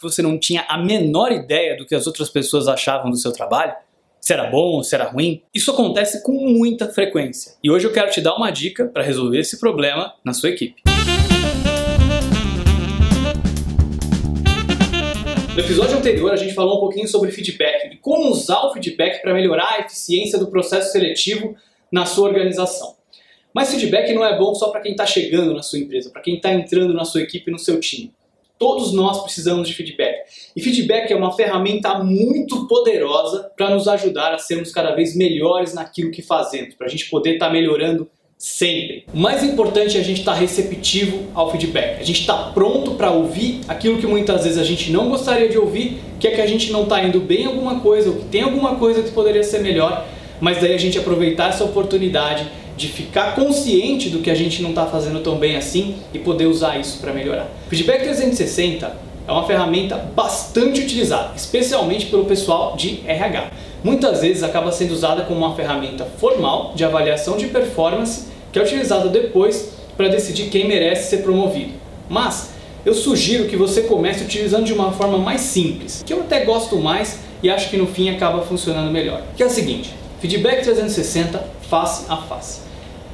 você não tinha a menor ideia do que as outras pessoas achavam do seu trabalho? Se era bom, se era ruim? Isso acontece com muita frequência. E hoje eu quero te dar uma dica para resolver esse problema na sua equipe. No episódio anterior, a gente falou um pouquinho sobre feedback e como usar o feedback para melhorar a eficiência do processo seletivo na sua organização. Mas feedback não é bom só para quem está chegando na sua empresa, para quem está entrando na sua equipe, no seu time. Todos nós precisamos de feedback. E feedback é uma ferramenta muito poderosa para nos ajudar a sermos cada vez melhores naquilo que fazemos, para a gente poder estar tá melhorando sempre. O mais importante é a gente estar tá receptivo ao feedback. A gente está pronto para ouvir aquilo que muitas vezes a gente não gostaria de ouvir, que é que a gente não está indo bem em alguma coisa, ou que tem alguma coisa que poderia ser melhor, mas daí a gente aproveitar essa oportunidade de ficar consciente do que a gente não está fazendo tão bem assim e poder usar isso para melhorar. Feedback 360 é uma ferramenta bastante utilizada, especialmente pelo pessoal de RH muitas vezes acaba sendo usada como uma ferramenta formal de avaliação de performance que é utilizada depois para decidir quem merece ser promovido. Mas eu sugiro que você comece utilizando de uma forma mais simples, que eu até gosto mais e acho que no fim acaba funcionando melhor. Que é o seguinte: feedback 360 face a face.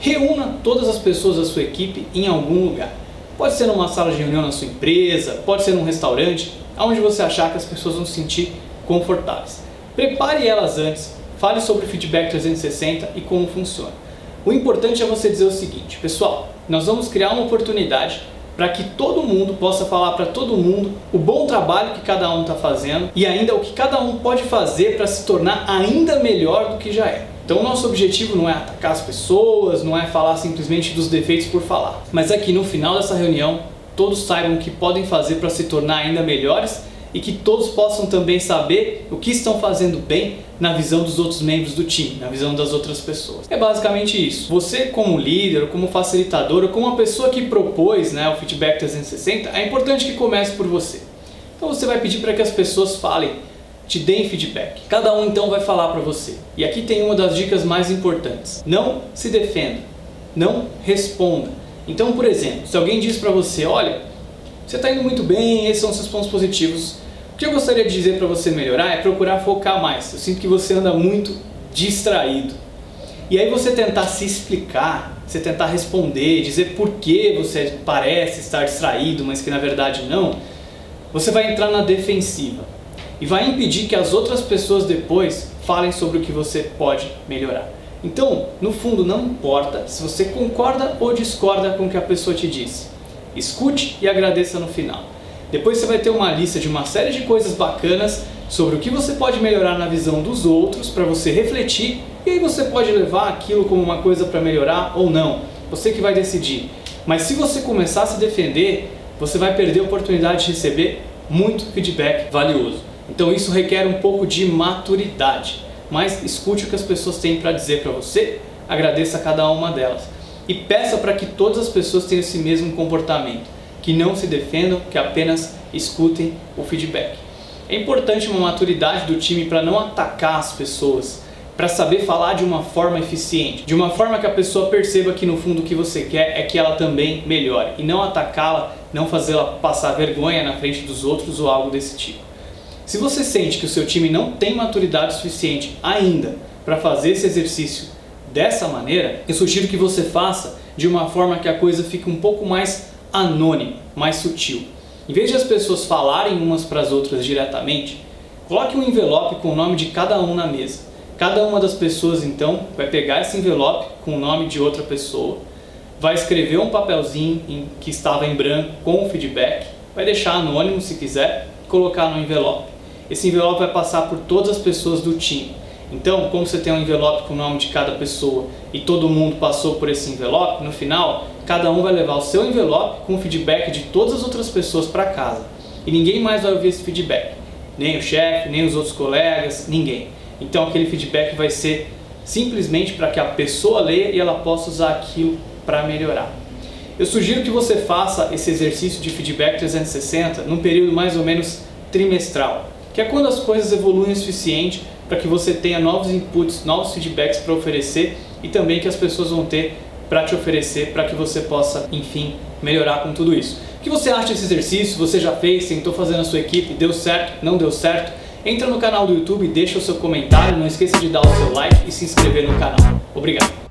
Reúna todas as pessoas da sua equipe em algum lugar. Pode ser numa sala de reunião na sua empresa, pode ser num restaurante, aonde você achar que as pessoas vão se sentir confortáveis. Prepare elas antes, fale sobre o feedback 360 e como funciona. O importante é você dizer o seguinte, pessoal, nós vamos criar uma oportunidade para que todo mundo possa falar para todo mundo o bom trabalho que cada um está fazendo e ainda o que cada um pode fazer para se tornar ainda melhor do que já é. Então, o nosso objetivo não é atacar as pessoas, não é falar simplesmente dos defeitos por falar, mas é que no final dessa reunião todos saibam o que podem fazer para se tornar ainda melhores e que todos possam também saber o que estão fazendo bem na visão dos outros membros do time, na visão das outras pessoas. É basicamente isso. Você como líder, como facilitador, como uma pessoa que propôs né, o feedback 360, é importante que comece por você. Então você vai pedir para que as pessoas falem, te deem feedback. Cada um então vai falar para você. E aqui tem uma das dicas mais importantes. Não se defenda, não responda. Então, por exemplo, se alguém diz para você, olha, você está indo muito bem, esses são seus pontos positivos, o que eu gostaria de dizer para você melhorar é procurar focar mais. Eu sinto que você anda muito distraído. E aí você tentar se explicar, você tentar responder, dizer por que você parece estar distraído, mas que na verdade não, você vai entrar na defensiva e vai impedir que as outras pessoas depois falem sobre o que você pode melhorar. Então, no fundo, não importa se você concorda ou discorda com o que a pessoa te disse. Escute e agradeça no final. Depois você vai ter uma lista de uma série de coisas bacanas sobre o que você pode melhorar na visão dos outros para você refletir e aí você pode levar aquilo como uma coisa para melhorar ou não. Você que vai decidir. Mas se você começar a se defender, você vai perder a oportunidade de receber muito feedback valioso. Então isso requer um pouco de maturidade. Mas escute o que as pessoas têm para dizer para você, agradeça a cada uma delas e peça para que todas as pessoas tenham esse mesmo comportamento que não se defendam, que apenas escutem o feedback. É importante uma maturidade do time para não atacar as pessoas, para saber falar de uma forma eficiente, de uma forma que a pessoa perceba que no fundo o que você quer é que ela também melhore e não atacá-la, não fazê-la passar vergonha na frente dos outros ou algo desse tipo. Se você sente que o seu time não tem maturidade suficiente ainda para fazer esse exercício dessa maneira, eu sugiro que você faça de uma forma que a coisa fique um pouco mais anônimo, mais sutil. Em vez de as pessoas falarem umas para as outras diretamente, coloque um envelope com o nome de cada um na mesa. Cada uma das pessoas então vai pegar esse envelope com o nome de outra pessoa, vai escrever um papelzinho em, que estava em branco com o feedback, vai deixar anônimo se quiser, e colocar no envelope. Esse envelope vai passar por todas as pessoas do time. Então, como você tem um envelope com o nome de cada pessoa e todo mundo passou por esse envelope, no final cada um vai levar o seu envelope com o feedback de todas as outras pessoas para casa. E ninguém mais vai ouvir esse feedback. Nem o chefe, nem os outros colegas, ninguém. Então aquele feedback vai ser simplesmente para que a pessoa leia e ela possa usar aquilo para melhorar. Eu sugiro que você faça esse exercício de feedback 360 num período mais ou menos trimestral, que é quando as coisas evoluem o suficiente para que você tenha novos inputs, novos feedbacks para oferecer e também que as pessoas vão ter para te oferecer para que você possa, enfim, melhorar com tudo isso. O que você acha desse exercício? Você já fez? Tentou fazer na sua equipe? Deu certo? Não deu certo? Entra no canal do YouTube, deixa o seu comentário, não esqueça de dar o seu like e se inscrever no canal. Obrigado!